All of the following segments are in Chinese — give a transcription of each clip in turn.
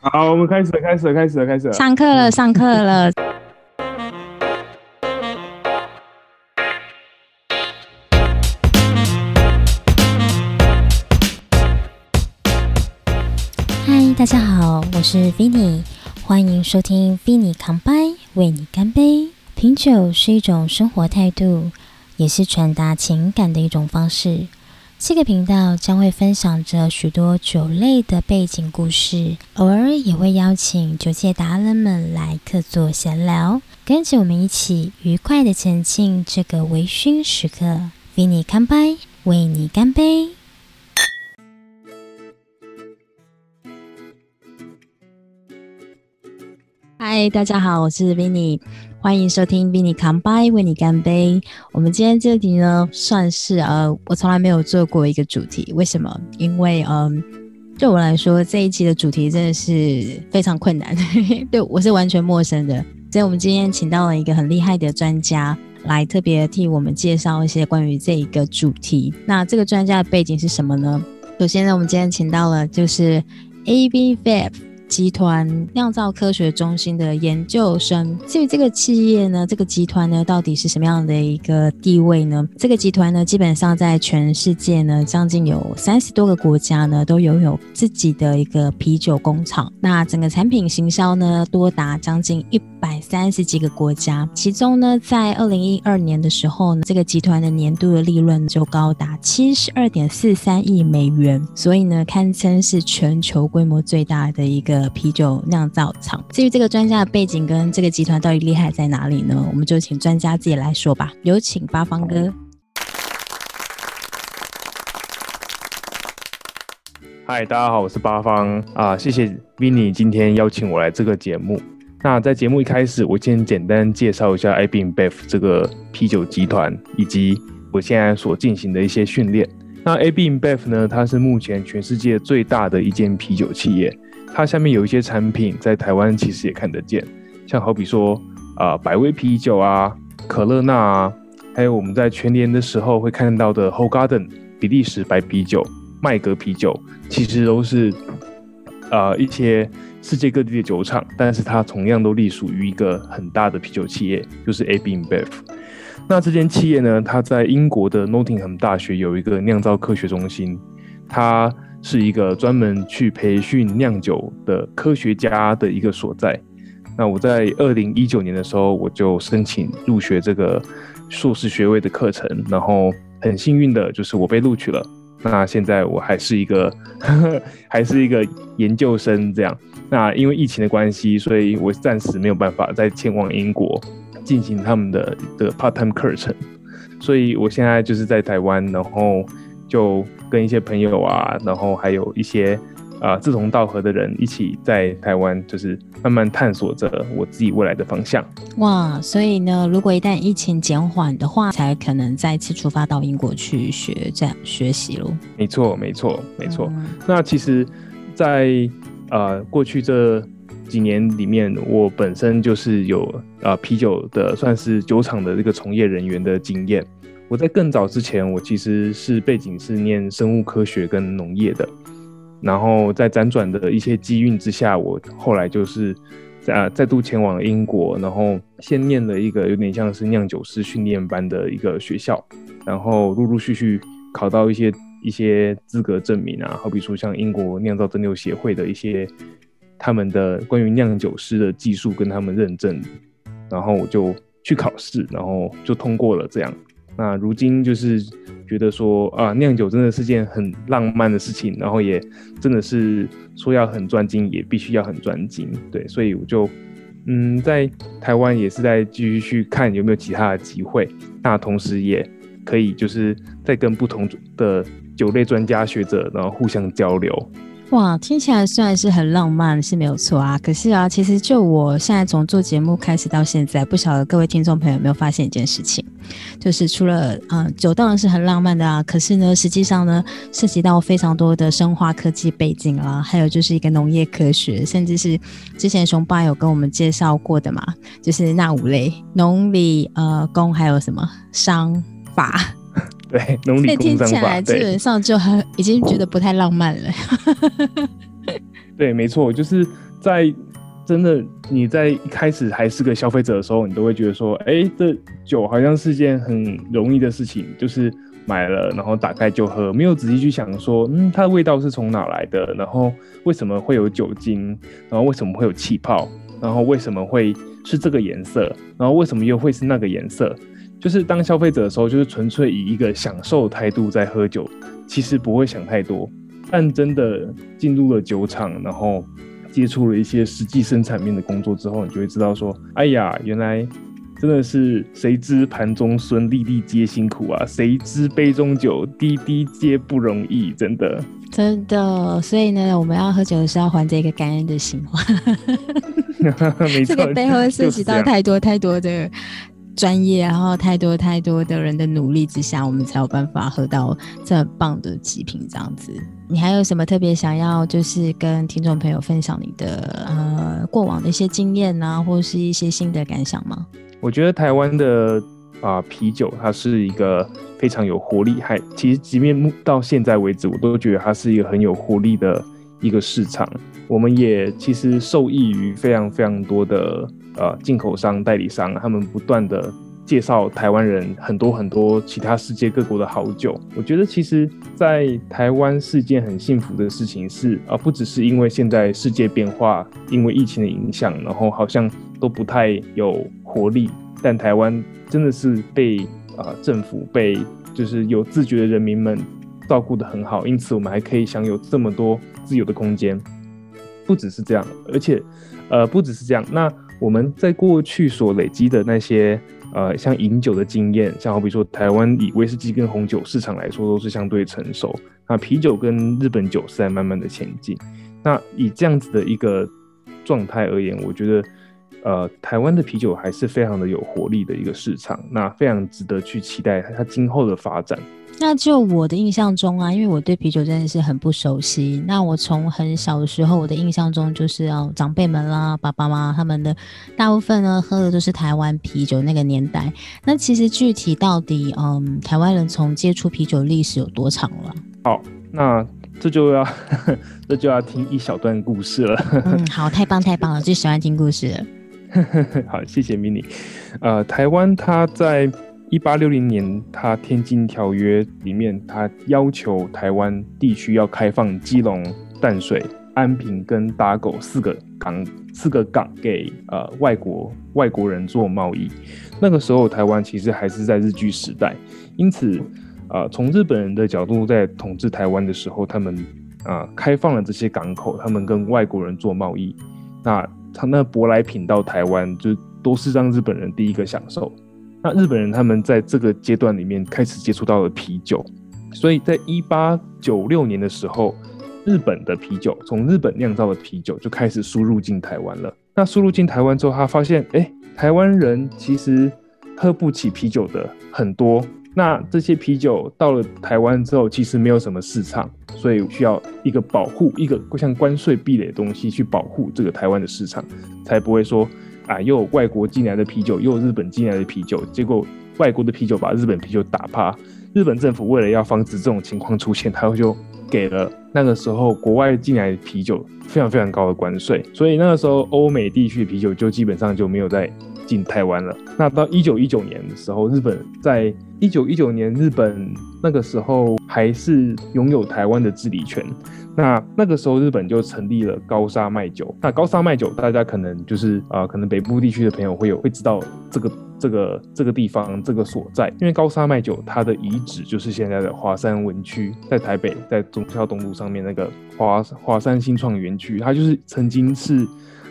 好，我们开始，开始，开始，开始。上课了，上课了。嗨，大家好，我是 Vinny，欢迎收听 Vinny 康拜，为你干杯。品酒是一种生活态度，也是传达情感的一种方式。这个频道将会分享着许多酒类的背景故事，偶尔也会邀请酒界达人们来客座闲聊，跟着我们一起愉快的前进这个微醺时刻。Vinny 干杯，为你干杯。嗨，大家好，我是 Vinny，欢迎收听 Vinny Come By 为你干杯。我们今天这集呢，算是呃，我从来没有做过一个主题，为什么？因为嗯，对我来说这一期的主题真的是非常困难，对我是完全陌生的。所以我们今天请到了一个很厉害的专家，来特别替我们介绍一些关于这一个主题。那这个专家的背景是什么呢？首先呢，我们今天请到了就是 A B F。集团酿造科学中心的研究生。至于这个企业呢，这个集团呢，到底是什么样的一个地位呢？这个集团呢，基本上在全世界呢，将近有三十多个国家呢，都拥有自己的一个啤酒工厂。那整个产品行销呢，多达将近一百三十几个国家。其中呢，在二零一二年的时候呢，这个集团的年度的利润就高达七十二点四三亿美元，所以呢，堪称是全球规模最大的一个。啤酒酿造厂。至于这个专家的背景跟这个集团到底厉害在哪里呢？我们就请专家自己来说吧。有请八方哥。嗨，大家好，我是八方啊，谢谢 Vinny 今天邀请我来这个节目。那在节目一开始，我先简单介绍一下 a b i n Bev 这个啤酒集团以及我现在所进行的一些训练。那 a b i n Bev 呢，它是目前全世界最大的一间啤酒企业。它下面有一些产品在台湾其实也看得见，像好比说啊百威啤酒啊、可乐娜啊，还有我们在全年的时候会看到的 Whole Garden 比利时白啤酒、麦格啤酒，其实都是啊一些世界各地的酒厂，但是它同样都隶属于一个很大的啤酒企业，就是 AB InBev。那这间企业呢，它在英国的 Nottingham 大学有一个酿造科学中心，它。是一个专门去培训酿酒的科学家的一个所在。那我在二零一九年的时候，我就申请入学这个硕士学位的课程，然后很幸运的就是我被录取了。那现在我还是一个 还是一个研究生这样。那因为疫情的关系，所以我暂时没有办法再前往英国进行他们的的 part time 课程，所以我现在就是在台湾，然后就。跟一些朋友啊，然后还有一些啊志同道合的人一起在台湾，就是慢慢探索着我自己未来的方向。哇，所以呢，如果一旦疫情减缓的话，才可能再次出发到英国去学这样学习喽。没错，没错，没错。那其实，在呃过去这几年里面，我本身就是有啊啤酒的，算是酒厂的这个从业人员的经验。我在更早之前，我其实是背景是念生物科学跟农业的，然后在辗转的一些机运之下，我后来就是啊再度前往英国，然后先念了一个有点像是酿酒师训练班的一个学校，然后陆陆续续考到一些一些资格证明啊，好比说像英国酿造蒸馏协会的一些他们的关于酿酒师的技术跟他们认证，然后我就去考试，然后就通过了这样。那如今就是觉得说啊，酿酒真的是件很浪漫的事情，然后也真的是说要很专精，也必须要很专精，对，所以我就嗯，在台湾也是在继续去看有没有其他的机会，那同时也可以就是在跟不同的酒类专家学者，然后互相交流。哇，听起来虽然是很浪漫，是没有错啊。可是啊，其实就我现在从做节目开始到现在，不晓得各位听众朋友有没有发现一件事情，就是除了嗯酒当然是很浪漫的啊，可是呢，实际上呢，涉及到非常多的生化科技背景啊，还有就是一个农业科学，甚至是之前熊爸有跟我们介绍过的嘛，就是那五类农理呃工还有什么商法。对，所以听起来基本上就很已经觉得不太浪漫了。对，没错，就是在真的你在一开始还是个消费者的时候，你都会觉得说，哎，这酒好像是件很容易的事情，就是买了然后打开就喝，没有仔细去想说，嗯，它的味道是从哪来的，然后为什么会有酒精，然后为什么会有气泡，然后为什么会是这个颜色，然后为什么又会是那个颜色？就是当消费者的时候，就是纯粹以一个享受态度在喝酒，其实不会想太多。但真的进入了酒厂，然后接触了一些实际生产面的工作之后，你就会知道说，哎呀，原来真的是谁知盘中孙，粒粒皆辛苦啊！谁知杯中酒，滴滴皆不容易。真的，真的。所以呢，我们要喝酒的时候要还这个感恩的心。这个背后涉及到太多太多的。专业，然后太多太多的人的努力之下，我们才有办法喝到这么棒的极品这样子。你还有什么特别想要，就是跟听众朋友分享你的呃过往的一些经验啊，或是一些新的感想吗？我觉得台湾的啊啤酒，它是一个非常有活力，还其实即便到现在为止，我都觉得它是一个很有活力的一个市场。我们也其实受益于非常非常多的。呃，进口商、代理商，他们不断的介绍台湾人很多很多其他世界各国的好酒。我觉得其实，在台湾是件很幸福的事情，是啊，不只是因为现在世界变化，因为疫情的影响，然后好像都不太有活力，但台湾真的是被啊政府被就是有自觉的人民们照顾得很好，因此我们还可以享有这么多自由的空间。不只是这样，而且呃，不只是这样，那。我们在过去所累积的那些，呃，像饮酒的经验，像好比说台湾以威士忌跟红酒市场来说，都是相对成熟。那啤酒跟日本酒是在慢慢的前进。那以这样子的一个状态而言，我觉得，呃，台湾的啤酒还是非常的有活力的一个市场，那非常值得去期待它今后的发展。那就我的印象中啊，因为我对啤酒真的是很不熟悉。那我从很小的时候，我的印象中就是要，长辈们啦、爸爸妈妈他们的大部分呢喝的都是台湾啤酒那个年代。那其实具体到底，嗯，台湾人从接触啤酒历史有多长了？好，那这就要 这就要听一小段故事了。嗯，好，太棒太棒了，最喜欢听故事了。好，谢谢 mini。呃，台湾它在。一八六零年，他《天津条约》里面，他要求台湾地区要开放基隆、淡水、安平跟打狗四个港，四个港给呃外国外国人做贸易。那个时候，台湾其实还是在日据时代，因此，呃，从日本人的角度在统治台湾的时候，他们啊开放了这些港口，他们跟外国人做贸易。那他那舶来品到台湾，就都是让日本人第一个享受。那日本人他们在这个阶段里面开始接触到了啤酒，所以在一八九六年的时候，日本的啤酒从日本酿造的啤酒就开始输入进台湾了。那输入进台湾之后，他发现，哎，台湾人其实喝不起啤酒的很多。那这些啤酒到了台湾之后，其实没有什么市场，所以需要一个保护，一个像关税壁垒的东西去保护这个台湾的市场，才不会说。啊，又有外国进来的啤酒，又有日本进来的啤酒，结果外国的啤酒把日本啤酒打趴。日本政府为了要防止这种情况出现，他就给了那个时候国外进来的啤酒非常非常高的关税，所以那个时候欧美地区的啤酒就基本上就没有再进台湾了。那到一九一九年的时候，日本在一九一九年，日本那个时候还是拥有台湾的治理权。那那个时候，日本就成立了高沙麦酒。那高沙麦酒，大家可能就是啊，可能北部地区的朋友会有会知道这个这个这个地方这个所在，因为高沙麦酒它的遗址就是现在的华山文区，在台北，在中孝东路上面那个华华山新创园区，它就是曾经是。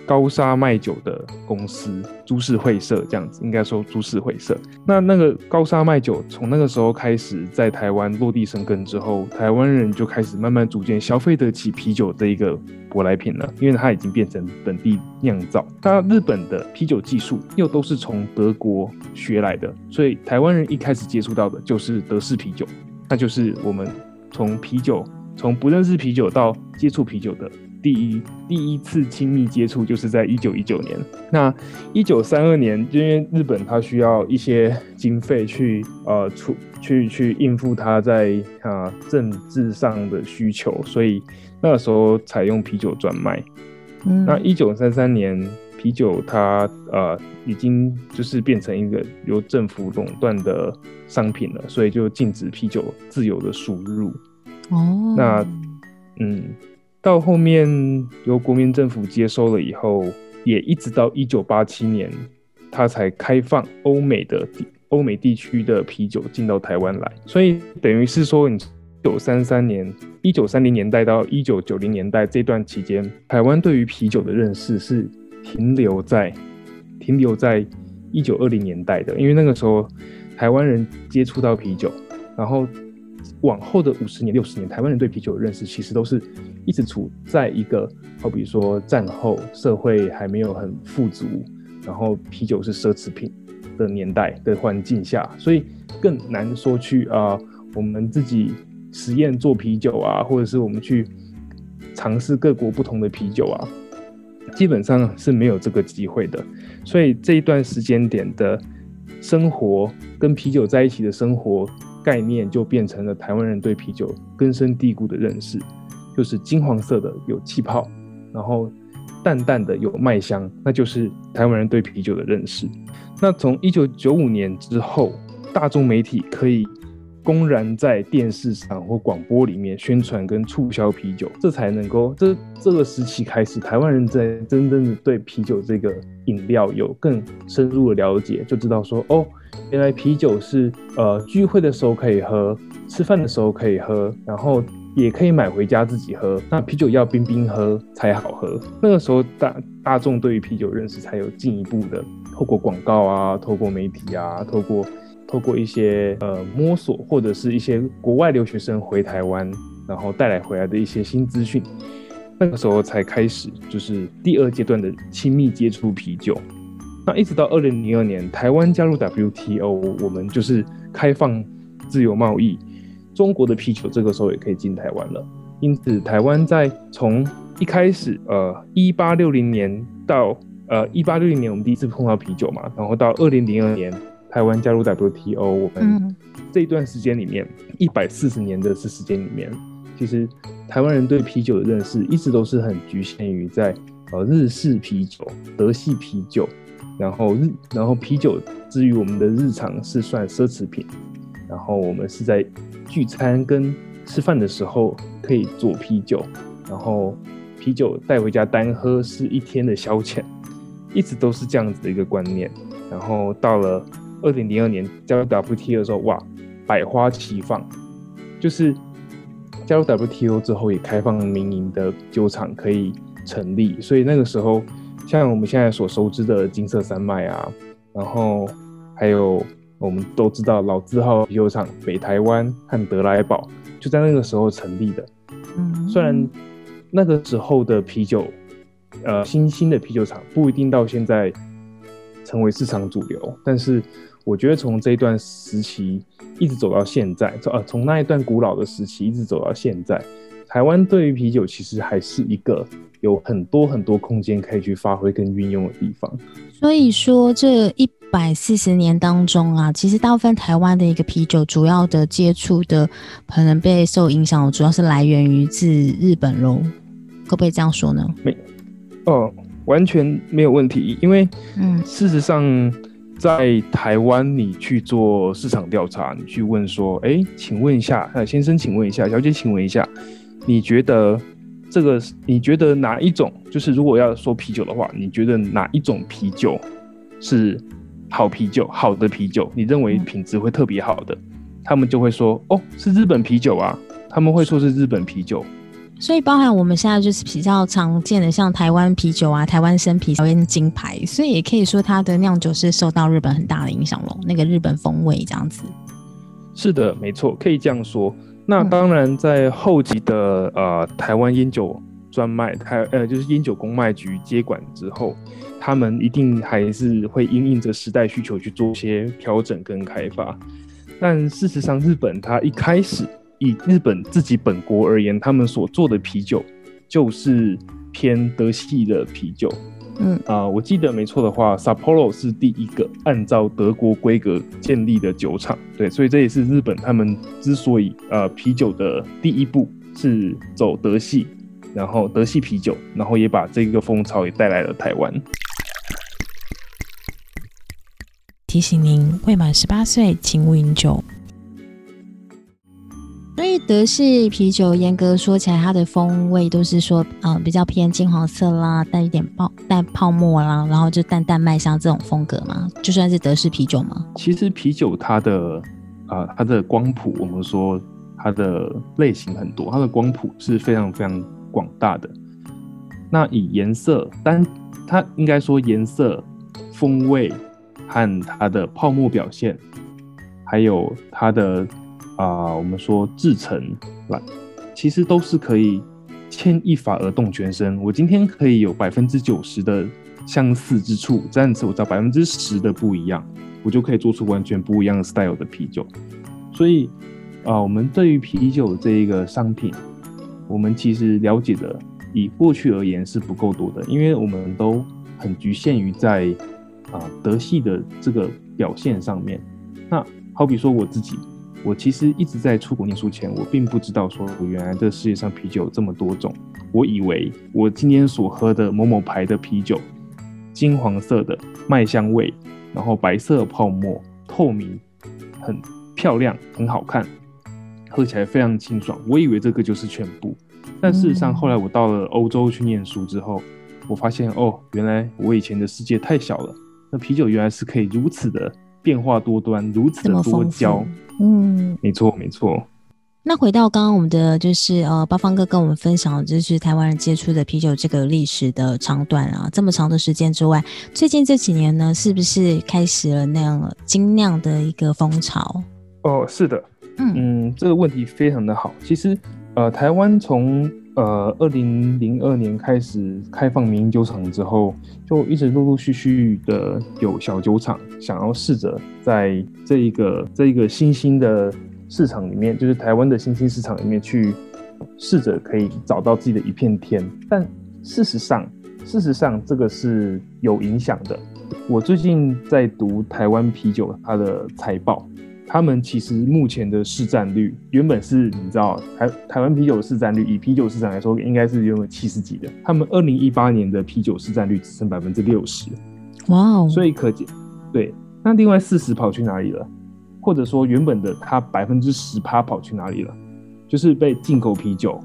高沙卖酒的公司株式会社这样子，应该说株式会社。那那个高沙卖酒从那个时候开始在台湾落地生根之后，台湾人就开始慢慢逐渐消费得起啤酒这一个舶来品了，因为它已经变成本地酿造。那日本的啤酒技术又都是从德国学来的，所以台湾人一开始接触到的就是德式啤酒，那就是我们从啤酒从不认识啤酒到接触啤酒的第一第一次亲密接触就是在一九一九年。那一九三二年，因为日本它需要一些经费去呃出去去应付它在啊政治上的需求，所以那个时候采用啤酒专卖。嗯，那一九三三年，啤酒它呃已经就是变成一个由政府垄断的商品了，所以就禁止啤酒自由的输入。哦，那嗯，到后面由国民政府接收了以后，也一直到一九八七年，它才开放欧美的欧美地区的啤酒进到台湾来。所以等于是说，你一九三三年、一九三零年代到一九九零年代这段期间，台湾对于啤酒的认识是停留在停留在一九二零年代的，因为那个时候台湾人接触到啤酒，然后。往后的五十年、六十年，台湾人对啤酒的认识其实都是一直处在一个，好比说战后社会还没有很富足，然后啤酒是奢侈品的年代的环境下，所以更难说去啊，我们自己实验做啤酒啊，或者是我们去尝试各国不同的啤酒啊，基本上是没有这个机会的。所以这一段时间点的生活跟啤酒在一起的生活。概念就变成了台湾人对啤酒根深蒂固的认识，就是金黄色的有气泡，然后淡淡的有麦香，那就是台湾人对啤酒的认识。那从一九九五年之后，大众媒体可以公然在电视上或广播里面宣传跟促销啤酒，这才能够这这个时期开始，台湾人在真正的对啤酒这个饮料有更深入的了解，就知道说哦。原来啤酒是呃聚会的时候可以喝，吃饭的时候可以喝，然后也可以买回家自己喝。那啤酒要冰冰喝才好喝。那个时候大大众对于啤酒认识才有进一步的透过广告啊，透过媒体啊，透过透过一些呃摸索或者是一些国外留学生回台湾，然后带来回来的一些新资讯。那个时候才开始就是第二阶段的亲密接触啤酒。那一直到二零零二年，台湾加入 WTO，我们就是开放自由贸易，中国的啤酒这个时候也可以进台湾了。因此，台湾在从一开始，呃，一八六零年到呃一八六零年，我们第一次碰到啤酒嘛，然后到二零零二年，台湾加入 WTO，我们这一段时间里面，一百四十年的这时间里面，其实台湾人对啤酒的认识一直都是很局限于在呃日式啤酒、德系啤酒。然后日，然后啤酒，至于我们的日常是算奢侈品，然后我们是在聚餐跟吃饭的时候可以做啤酒，然后啤酒带回家单喝是一天的消遣，一直都是这样子的一个观念。然后到了二零零二年加入 WTO 的时候，哇，百花齐放，就是加入 WTO 之后也开放民营的酒厂可以成立，所以那个时候。像我们现在所熟知的金色山脉啊，然后还有我们都知道老字号啤酒厂北台湾和德莱堡，就在那个时候成立的。嗯，虽然那个时候的啤酒，呃，新兴的啤酒厂不一定到现在成为市场主流，但是我觉得从这一段时期一直走到现在，呃，从那一段古老的时期一直走到现在，台湾对于啤酒其实还是一个。有很多很多空间可以去发挥跟运用的地方，所以说这一百四十年当中啊，其实大部分台湾的一个啤酒主要的接触的可能被受影响，主要是来源于自日本喽，可不可以这样说呢？没，哦，完全没有问题，因为嗯，事实上在台湾你去做市场调查，你去问说，哎，请问一下，呃，先生，请问一下，小姐，请问一下，你觉得？这个你觉得哪一种？就是如果要说啤酒的话，你觉得哪一种啤酒是好啤酒、好的啤酒？你认为品质会特别好的，他们就会说：“哦，是日本啤酒啊。”他们会说是日本啤酒。所以包含我们现在就是比较常见的，像台湾啤酒啊、台湾生啤、台湾金牌，所以也可以说它的酿酒是受到日本很大的影响咯。那个日本风味这样子。是的，没错，可以这样说。那当然，在后期的呃台湾烟酒专卖台呃就是烟酒公卖局接管之后，他们一定还是会因应着时代需求去做一些调整跟开发。但事实上，日本它一开始以日本自己本国而言，他们所做的啤酒就是偏德系的啤酒。嗯啊、我记得没错的话，Sapporo 是第一个按照德国规格建立的酒厂。对，所以这也是日本他们之所以呃啤酒的第一步是走德系，然后德系啤酒，然后也把这个风潮也带来了台湾。提醒您，未满十八岁请勿饮酒。德式啤酒严格说起来，它的风味都是说，呃，比较偏金黄色啦，带一点泡带泡沫啦，然后就淡淡麦香这种风格嘛，就算是德式啤酒嘛。其实啤酒它的啊、它的光谱，我们说它的类型很多，它的光谱是非常非常广大的。那以颜色单，它应该说颜色、风味和它的泡沫表现，还有它的啊、我们说制成来，其实都是可以牵一发而动全身。我今天可以有百分之九十的相似之处，但是我知道百分之十的不一样，我就可以做出完全不一样的 style 的啤酒。所以啊、我们对于啤酒这一个商品，我们其实了解的以过去而言是不够多的，因为我们都很局限于在啊、德系的这个表现上面。那好比说我自己，我其实一直在出国念书前，我并不知道说原来这世界上啤酒有这么多种。我以为我今天所喝的某某牌的啤酒，金黄色的麦香味，然后白色泡沫，透明，很漂亮，很好看，喝起来非常清爽。我以为这个就是全部，但事实上嗯后来我到了欧洲去念书之后，我发现哦，原来我以前的世界太小了。那啤酒原来是可以如此的变化多端，如此的多焦富。。嗯，没错，没错。那回到刚刚我们的就是呃，八方哥跟我们分享的就是台湾人接触的啤酒这个历史的长短啊，这么长的时间之外，最近这几年呢，是不是开始了那样精酿的一个风潮？哦，是的，嗯嗯，这个问题非常的好。其实，呃，台湾从呃二零零二年开始开放民营酒厂之后，就一直陆陆续续的有小酒厂想要试着在这一个这一个新兴的市场里面，就是台湾的新兴市场里面去试着可以找到自己的一片天。但事实上，事实上这个是有影响的。我最近在读台湾啤酒它的财报，他们其实目前的市占率原本是你知道台台湾啤酒的市占率，以啤酒市场来说，应该是原本七十几的，他们二零一八年的啤酒市占率只剩百分之六十，哇哦，所以可见，对，那另外四十跑去哪里了？或者说原本的它百分之十趴跑去哪里了？就是被进口啤酒，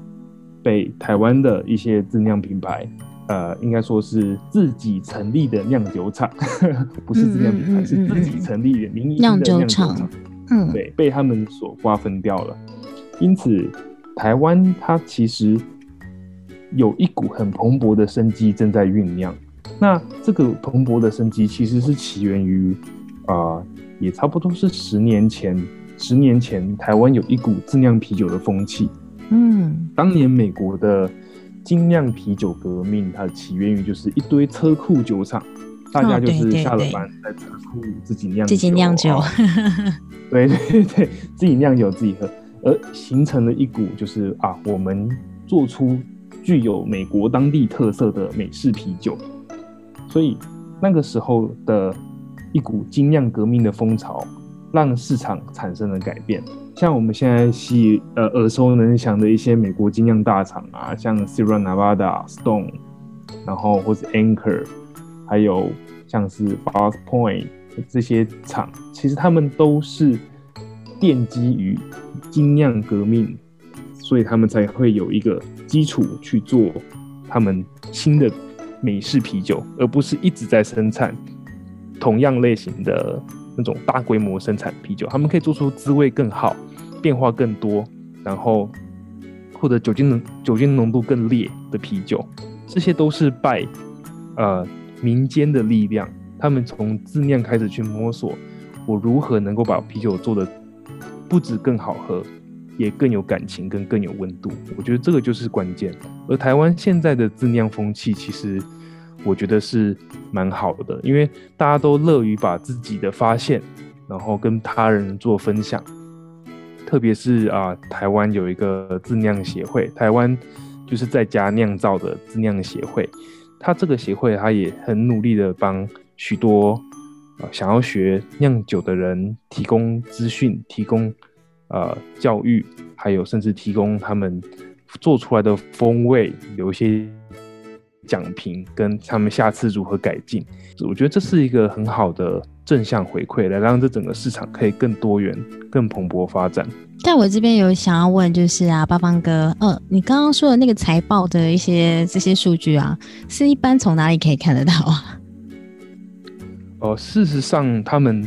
被台湾的一些自酿品牌，呃，应该说是自己成立的酿酒厂，不是自酿品牌，嗯嗯嗯是自己成立的民营的酿酒厂。嗯，对，被他们所瓜分掉了。因此，台湾它其实有一股很蓬勃的生机正在酝酿。那这个蓬勃的生机其实是起源于，啊、也差不多是十年前。十年前，台湾有一股自酿啤酒的风气。嗯当年美国的精酿啤酒革命，它起源于就是一堆车库酒厂，大家就是下了班在车库自己酿自己酿酒。哦对对对，自己酿酒自己喝，而形成了一股就是啊，我们做出具有美国当地特色的美式啤酒，所以那个时候的一股精酿革命的风潮，让市场产生了改变。像我们现在系呃耳熟能详的一些美国精酿大厂啊，像 Sierra Nevada、Stone，然后或是 Anchor，还有像是 f a s t Point 这些厂，其实他们都是奠基于精酿革命，所以他们才会有一个基础去做他们新的美式啤酒，而不是一直在生产同样类型的那种大规模生产啤酒。他们可以做出滋味更好、变化更多，然后或者酒精浓酒精浓度更烈的啤酒，这些都是拜呃民间的力量，他们从自酿开始去摸索，我如何能够把啤酒做的不止更好喝，也更有感情跟更有温度。我觉得这个就是关键。而台湾现在的自酿风气，其实我觉得是蛮好的，因为大家都乐于把自己的发现，然后跟他人做分享。特别是啊、台湾有一个自酿协会，台湾就是在家酿造的自酿协会。他这个协会，他也很努力的帮许多呃想要学酿酒的人提供资讯，提供呃教育，还有甚至提供他们做出来的风味，有一些奖评，跟他们下次如何改进。我觉得这是一个很好的正向回馈，来让这整个市场可以更多元、更蓬勃发展。但我这边有想要问，就是啊，八方哥，呃，你刚刚说的那个财报的一些这些数据啊，是一般从哪里可以看得到啊？呃，事实上，他们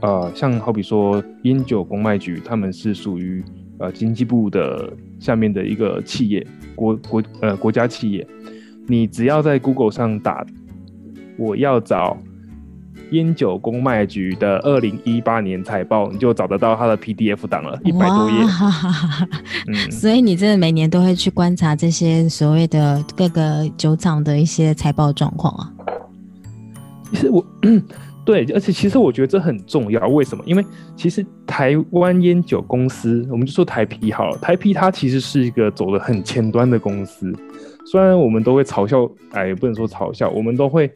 呃，像好比说烟酒公卖局，他们是属于呃经济部的下面的一个企业，国国呃国家企业。你只要在 Google 上打，我要找。烟酒公卖局的二零一八年财报，你就找得到它的 PDF 档了，一百多页。嗯，所以你真的每年都会去观察这些所谓的各个酒厂的一些财报状况啊？其实我 对，而且其实我觉得这很重要。为什么？因为其实台湾烟酒公司，我们就说台啤好了，台啤它其实是一个走的很前端的公司。虽然我们都会嘲笑，哎，不能说嘲笑，我们都会，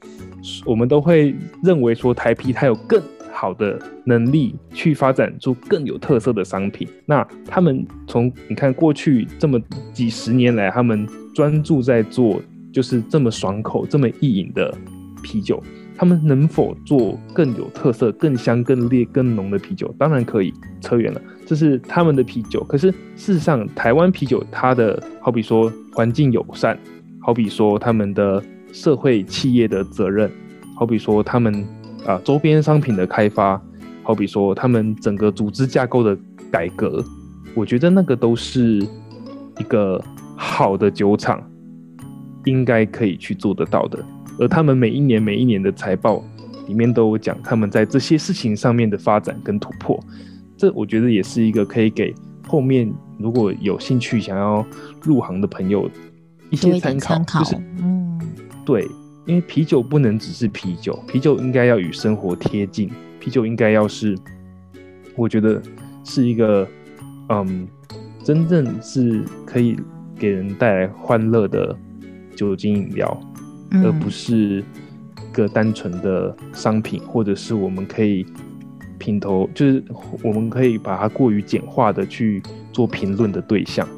我们都会认为说台啤它有更好的能力去发展出更有特色的商品。那他们从你看过去这么几十年来，他们专注在做就是这么爽口、这么易饮的啤酒，他们能否做更有特色、更香、更烈、更浓的啤酒？当然可以，扯远了。这是他们的啤酒，可是事实上，台湾啤酒它的好比说环境友善，好比说他们的社会企业的责任，好比说他们啊周边商品的开发，好比说他们整个组织架构的改革，我觉得那个都是一个好的酒厂应该可以去做得到的。而他们每一年每一年的财报里面都有讲他们在这些事情上面的发展跟突破。这我觉得也是一个可以给后面如果有兴趣想要入行的朋友一些参考，就是嗯，对，因为啤酒不能只是啤酒，啤酒应该要与生活贴近，啤酒应该要是，我觉得是一个嗯，真正是可以给人带来欢乐的酒精饮料，而不是个单纯的商品，或者是我们可以。品头就是我们可以把它过于简化的去做评论的对象。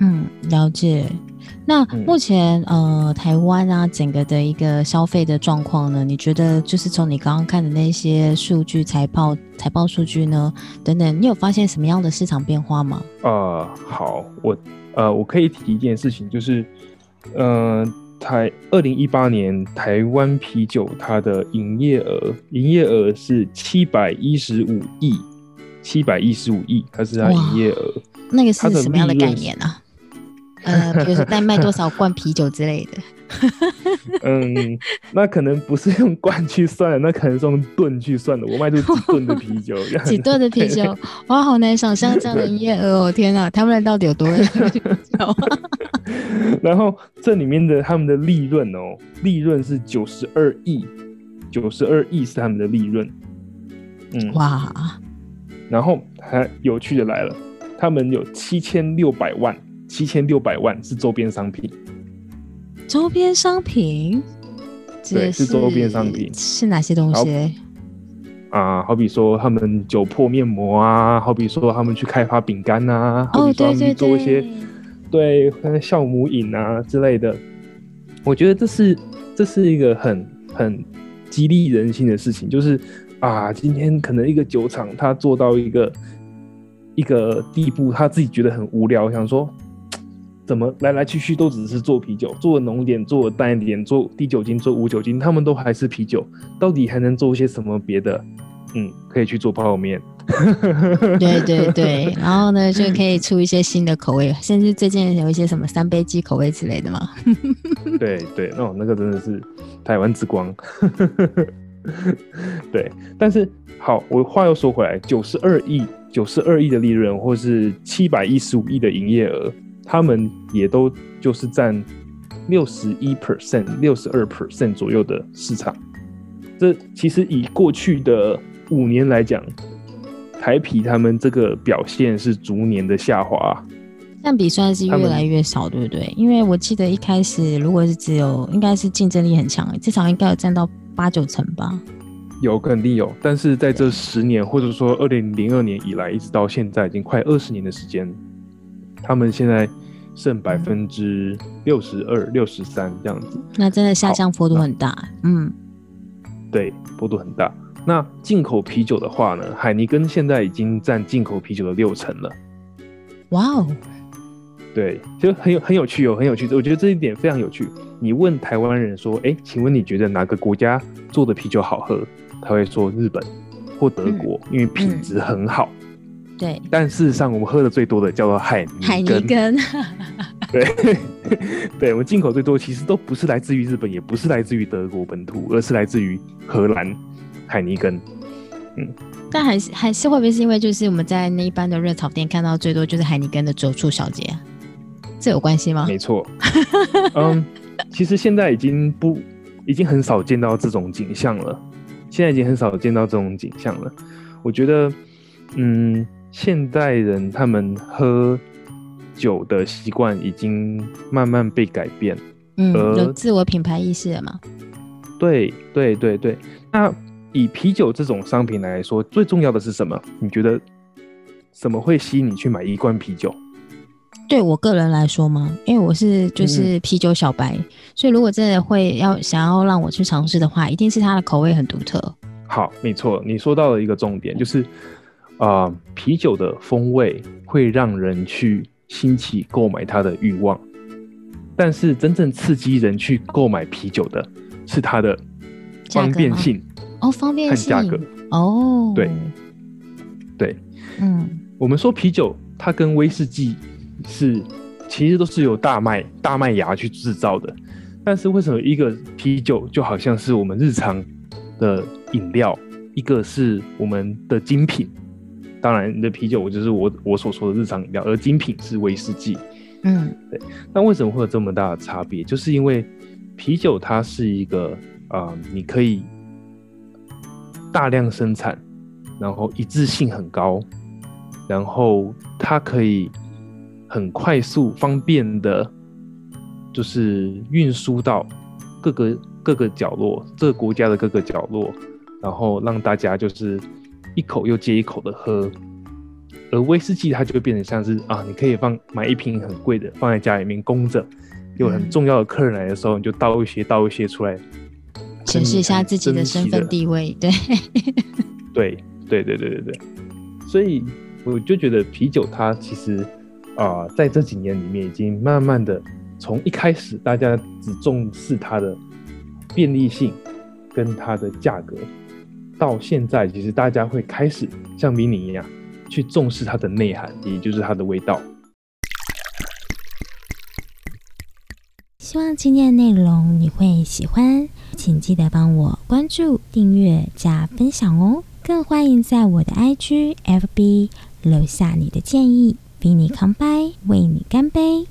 嗯，了解。那目前呃，台湾啊，整个的一个消费的状况呢？你觉得就是从你刚刚看的那些数据、财报、财报数据呢等等，你有发现什么样的市场变化吗？呃，好，我呃，我可以提一件事情，就是嗯。台二零一八年台湾啤酒它的营业额，营业额是七百一十五亿，七百一十五亿，它是它营业额。那个是什么样的概念呢？呃，比如说在卖多少罐啤酒之类的。嗯，那可能不是用罐去算的，那可能是用吨去算的。我卖出几吨的啤酒，几吨的啤酒，哇，好难想象这样的营业额哦！天哪，他们到底有多少？然后这里面的他们的利润哦，利润是九十二亿，九十二亿是他们的利润。嗯，哇！然后还有趣的来了，他们有七千六百万，七千六百万是周边商品。周边商品，对，是周边商品，是哪些东西？啊，好比说他们酒粕面膜啊，好比说他们去开发饼干啊，好比说他们做一些对酵母饮啊之类的。我觉得这是这是一个很很激励人心的事情，就是啊，今天可能一个酒厂他做到一个一个地步，他自己觉得很无聊，想说。怎么来来去去都只是做啤酒，做浓一点，做淡一点，做低酒精，做无酒精，他们都还是啤酒，到底还能做些什么别的？嗯，可以去做泡面。对对对，然后呢就可以出一些新的口味，甚至最近有一些什么三杯鸡口味之类的嘛。对对，哦，那个真的是台湾之光。对，但是好，我话又说回来，九十二亿，九十二亿的利润，或是七百一十五亿的营业额。他们也都就是占六十一 percent、六十二 percent 左右的市场。这其实以过去的五年来讲，台啤他们这个表现是逐年的下滑。占比算是越来越少，对不对？因为我记得一开始如果是只有，应该是竞争力很强，至少应该有占到八九成吧。有肯定有，但是在这十年或者说二零零二年以来，一直到现在已经快二十年的时间，他们现在剩百分之六十二、六十三这样子，那真的下降幅度很大，嗯，对，幅度很大。那进口啤酒的话呢，海尼根现在已经占进口啤酒的六成了。哇哦，对，就很有很有趣哦，很有趣。我觉得这一点非常有趣。你问台湾人说：“哎，请问你觉得哪个国家做的啤酒好喝？”他会说日本或德国，因为品质很好。对，但事实上，我们喝的最多的叫做海尼海尼根。根，对，对，我们进口最多其实都不是来自于日本，也不是来自于德国本土，而是来自于荷兰海尼根。嗯但还是还是会不会是因为就是我们在那一般的热炒店看到最多就是海尼根的酒醋小姐啊？这有关系吗？没错，嗯，其实现在已经不，已经很少见到这种景象了。现在已经很少见到这种景象了。我觉得，嗯，现代人他们喝酒的习惯已经慢慢被改变。嗯，呃有自我品牌意识了吗？对对对对，那以啤酒这种商品来说，最重要的是什么？你觉得什么会吸引你去买一罐啤酒？对我个人来说吗，因为我是嗯就是啤酒小白，所以如果真的会要想要让我去尝试的话，一定是它的口味很独特。好，没错，你说到了一个重点，就是啊、呃啤酒的风味会让人去兴起购买它的欲望，但是真正刺激人去购买啤酒的是它的方便性哦，方便性和价格。哦，对，对，嗯，我们说啤酒，它跟威士忌是其实都是由大麦大麦芽去制造的，但是为什么一个啤酒就好像是我们日常的饮料，一个是我们的精品？当然，你的啤酒我就是我我所说的日常饮料，而精品是威士忌。嗯，对那为什么会有这么大的差别？就是因为啤酒它是一个啊、呃你可以大量生产，然后一致性很高，然后它可以很快速、方便的，就是运输到各个各个角落，这个国家的各个角落，然后让大家就是一口又接一口的喝。而威士忌它就会变成像是啊，你可以放买一瓶很贵的放在家里面供着，有很嗯重要的客人来的时候，你就倒一些倒一些出来，显示一下自己的身份地位。对，对对对对对对，所以我就觉得啤酒它其实啊、在这几年里面已经慢慢的从一开始大家只重视它的便利性跟它的价格，到现在其实大家会开始像迷你一样去重视它的内涵，也就是它的味道。希望今天的内容你会喜欢，请记得帮我关注、订阅、加分享哦。更欢迎在我的 IG、FB 留下你的建议，比你康拜，为你干杯。